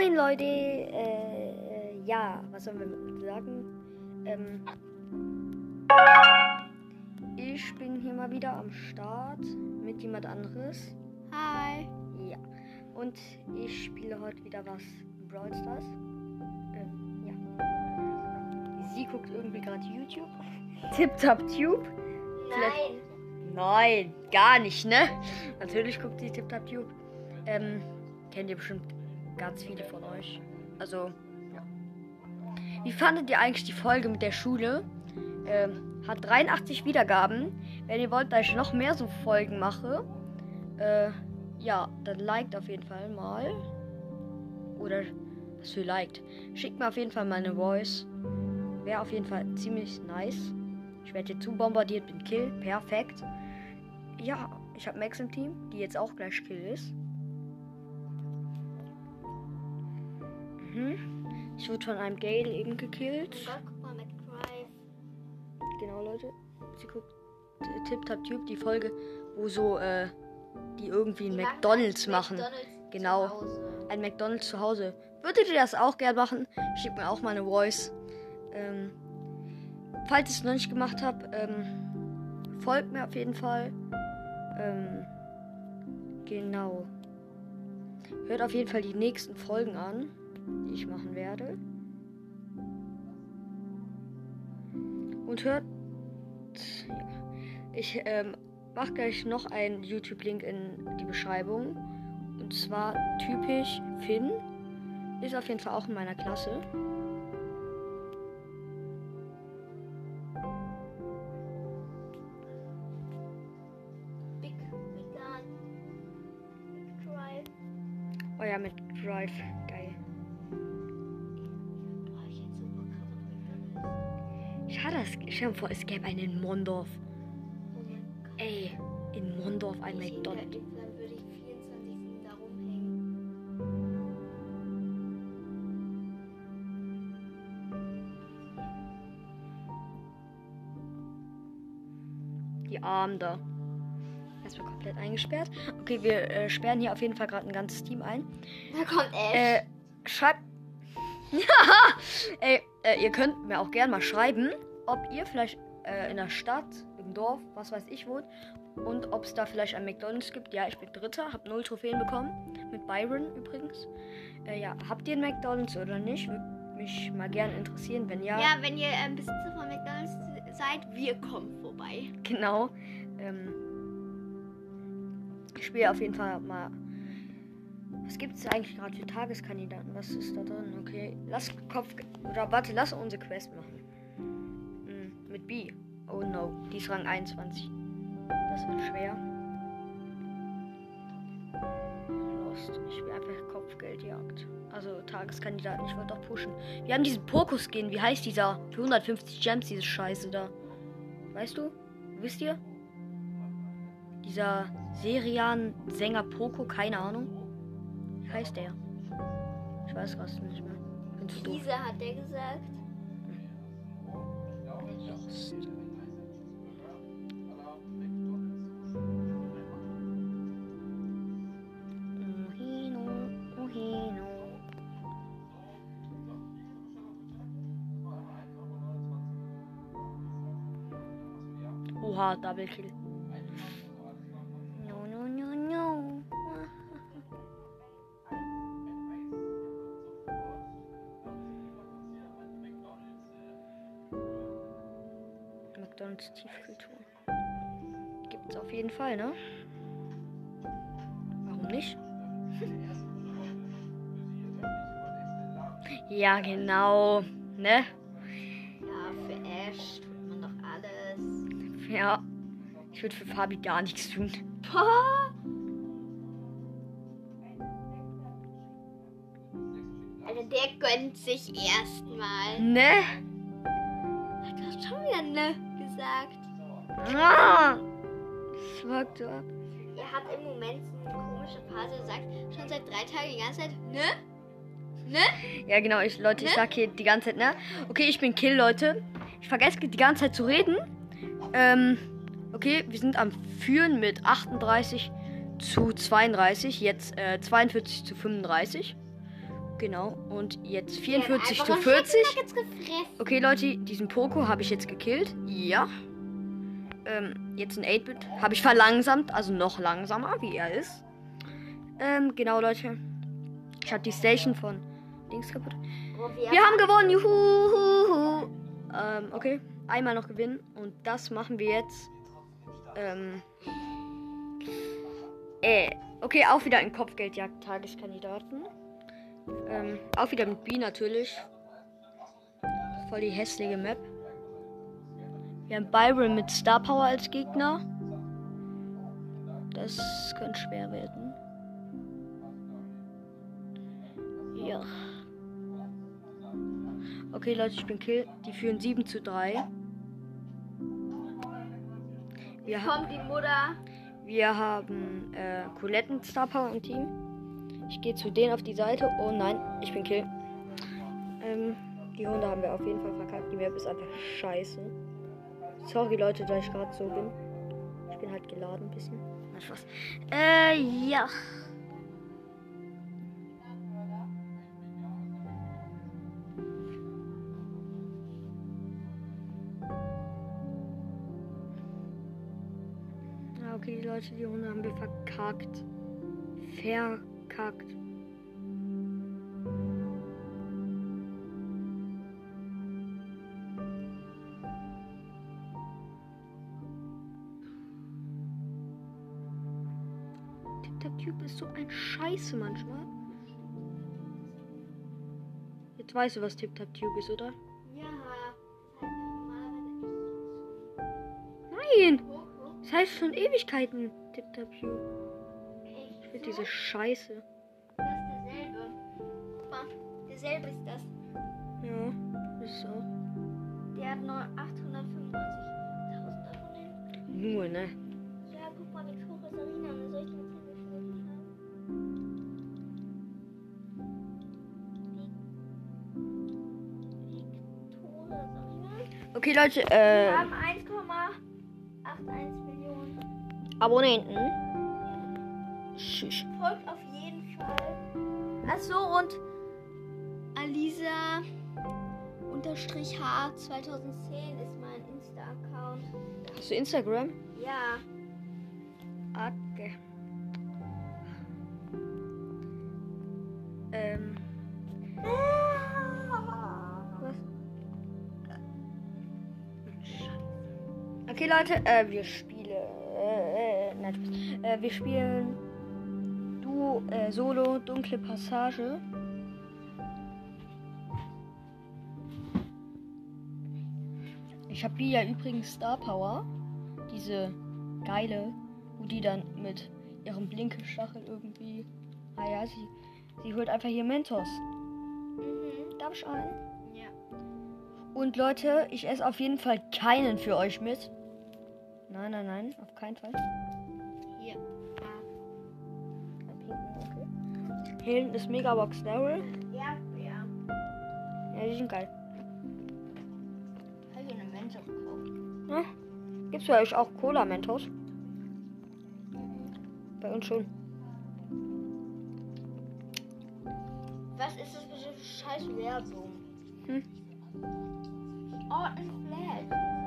Moin Leute, äh, ja, was sollen wir sagen? Ähm, ich bin hier mal wieder am Start mit jemand anderes. Hi. Ja, und ich spiele heute wieder was Brawl Stars. Ähm, ja. Sie guckt irgendwie gerade YouTube. Tip Top Tube. Nein. Nein, gar nicht, ne? Natürlich guckt sie Tip Top Tube. Ähm, kennt ihr bestimmt ganz viele von euch. Also, ja. Wie fandet ihr eigentlich die Folge mit der Schule? Ähm, hat 83 Wiedergaben. Wenn ihr wollt, dass ich noch mehr so Folgen mache, äh, ja, dann liked auf jeden Fall mal. Oder was für liked. Schickt mir auf jeden Fall meine Voice. Wäre auf jeden Fall ziemlich nice. Ich werde hier zu bombardiert mit Kill. Perfekt. Ja, ich habe Max im Team, die jetzt auch gleich Kill ist. Mhm. Ich wurde von einem Gale eben gekillt. Gott, guck mal, McDrive. Genau, Leute. Sie guckt Tip Tap Tube, die Folge, wo so, äh, die irgendwie ein McDonalds machen. McDonald's Genau. Ein McDonalds zu Hause. Würdet ihr das auch gern machen? Schickt mir auch mal eine Voice. Ähm, falls ihr es noch nicht gemacht habt, ähm, folgt mir auf jeden Fall. Ähm, genau. Hört auf jeden Fall die nächsten Folgen an, die ich machen werde. Und hört. Ja, ich ähm, mache gleich noch einen YouTube-Link in die Beschreibung. Und zwar typisch Finn. Ist auf jeden Fall auch in meiner Klasse. Big, Big Gun. McDrive. Oh ja, mit Drive. Geil. Es- stell dir vor, es gäbe einen in Mondorf. Oh mein Gott. Ey, in Mondorf ein ich McDonald's. Dann würde ich 24 da rumhängen. Die Armen da. Erstmal komplett eingesperrt. Okay, wir äh, sperren hier auf jeden Fall gerade ein ganzes Team ein. Da kommt Ash. Äh, schreibt. Ey, äh, ihr könnt mir auch gerne mal schreiben, ob ihr vielleicht äh, in der Stadt, im Dorf, was weiß ich wohnt, und ob es da vielleicht ein McDonalds gibt. Ja, ich bin Dritter, hab null Trophäen bekommen. Mit Byron übrigens. Äh, ja, habt ihr ein McDonalds oder nicht? Würde mich mal gerne interessieren. Wenn ja, ja, wenn ihr ähm, Besitzer von McDonald's seid, wir kommen vorbei. genau. Ähm, ich spiele auf jeden Fall mal. Was gibt es eigentlich gerade für Tageskandidaten? Was ist da drin? Okay, lass Kopf. Oder warte, lass unsere Quest machen. B. Oh no, die ist Rang 21. Das wird schwer. Lost. Ich spiele einfach Kopfgeldjagd. Also Tageskandidaten, ich wollte doch pushen. Wir haben diesen Pokus-Skin. Wie heißt dieser? Für 150 Gems, diese Scheiße da. Weißt du? Wisst ihr? Dieser Serian-Sänger Poco, keine Ahnung. Wie heißt der? Ich weiß gerade nicht mehr. Bin. Lisa hat der gesagt. O rato tá abre aquele. McDonalds Tiefkultur. Gibt's auf jeden Fall, ne? Warum nicht? Ja, genau. Ne? Ja, für Ash tut man doch alles. Ja. Ich würde für Fabi gar nichts tun. Boah. Alter, der gönnt sich erstmal. Ne? Du hast schon wieder ne gesagt. Ah! Das so ab. Er hat im Moment so eine komische Phase, sagt schon seit drei Tagen die ganze Zeit, ne? Ne? Ja, genau, ich, Leute, ich Ne? sag hier die ganze Zeit, ne? Okay, ich bin Kill, Leute. Ich vergesse die ganze Zeit zu reden. Ähm, okay, wir sind am Führen mit 38 zu 32. Jetzt äh, 42 zu 35. Genau. Und jetzt Die hat 44 zu einfach 40. einen Chicken Nuggets gefressen. Okay, Leute, diesen Poco habe ich jetzt gekillt. Ja. Ähm, jetzt ein 8-Bit. Habe ich verlangsamt, also noch langsamer, wie er ist. Ähm, genau, Leute. Ich hatte die Station von Dings kaputt. Oh, wir, Wir haben gewonnen. Juhu. Ähm, okay. Einmal noch gewinnen. Und das machen wir jetzt. Ähm. Äh. Okay, auch wieder ein Kopfgeldjagd Tageskandidaten. Ähm, auch wieder mit B natürlich. Voll die hässliche Map. Wir haben Byron mit Star Power als Gegner. Das könnte schwer werden. Ja. Okay, Leute, ich bin Kill. Die führen 7 zu 3. Wir, ha kommt die Mutter. wir haben äh, Colette mit Star Power im Team. Ich gehe zu denen auf die Seite. Oh nein, ich bin Kill. Ähm, die Hunde haben wir auf jeden Fall verkackt. Die Map ist einfach scheiße. Sorry, Leute, da ich gerade so bin. Ich bin halt geladen ein bisschen. Na, Spaß. Äh, ja. Ja, okay, die Leute, die Hunde haben wir verkackt. Verkackt. Der Typ ist so ein Scheiße manchmal. Jetzt weißt du, was Tip Tap Tube ist, oder? Ja. Das heißt Nein! Das heißt schon Ewigkeiten Tip Tap Tube. Echt Ich will so? diese Scheiße. Das ist derselbe. Guck mal, derselbe ist das. Ja, ist auch. Der hat nur 895.000 Abonnenten. Nur, ne? Ja, guck mal, Victoria Sarina. Und soll ich dir erzählen, wie viele die haben? Okay, Leute, Wir äh, haben 1,81 Millionen. Abonnenten. Tschüss. Folgt auf jeden Fall. Achso, und Alisa unterstrich H 2010 ist mein Insta-Account. Hast du Instagram? Ja. Okay. Ähm. Was? Okay, Leute, äh, wir spielen. Äh, äh, nein. Äh, wir spielen äh, Solo, dunkle Passage. Ich habe hier ja übrigens Star Power. Diese geile, wo die dann mit ihrem Blinkestachel irgendwie. Ah ja, sie, sie holt einfach hier Mentos. Mhm. Darf ich einen? Ja. Und Leute, ich esse auf jeden Fall keinen für euch mit. Nein, nein, nein, auf keinen Fall. Hier hinten ist Megabox Daryl. Ja, ja. Ja, die sind geil. Habe ich eine Mensa gekauft. Ja. Gibt's bei euch auch Cola Mentos? Bei uns schon. Was ist das für eine scheiß Werbung? Hm. Oh, ein Flash.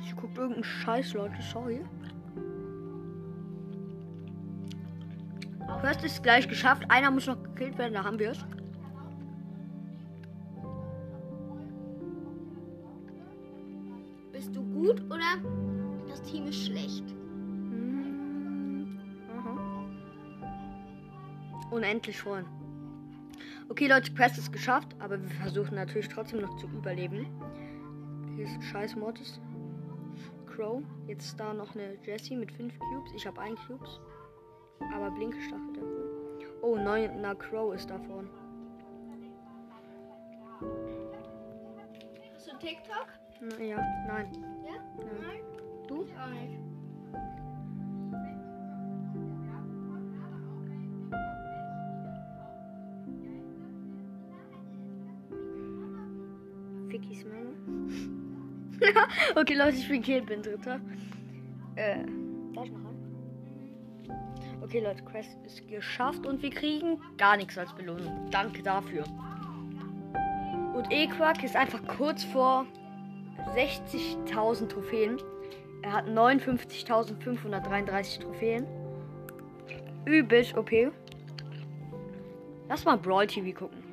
Ich guckt irgendeinen Scheiß, Leute, sorry. First ist gleich geschafft. Einer muss noch gekillt werden, da haben wir es. Bist du gut oder das Team ist schlecht? Hm, aha. Unendlich voll. Okay, Leute, Quest ist geschafft, aber wir versuchen natürlich trotzdem noch zu überleben. Hier ist ein scheiß Mortis. Crow. Jetzt da noch eine Jessie mit 5 Cubes. Ich habe 1 Cubes. Aber Blinkestachel dafür. Oh, neun, na Crow ist da vorne. Hast du TikTok? Ja, nein. Ja? Nein. Du? Ich auch nicht. okay, Leute, ich bin Kill, bin Dritter. Äh, darf noch an? Okay, Leute, Quest ist geschafft und wir kriegen gar nichts als Belohnung. Danke dafür. Und Equak ist einfach kurz vor 60.000 Trophäen. Er hat 59.533 Trophäen. Übelst OP. Lass mal Brawl TV gucken.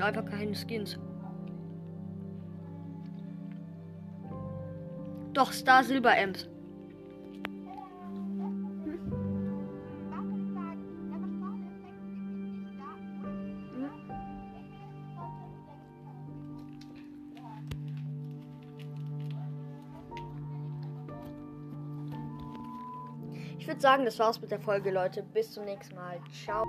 Sind einfach keine Skins. Doch, Star Silber Ems. Ich würde sagen, das war's mit der Folge, Leute. Bis zum nächsten Mal. Ciao.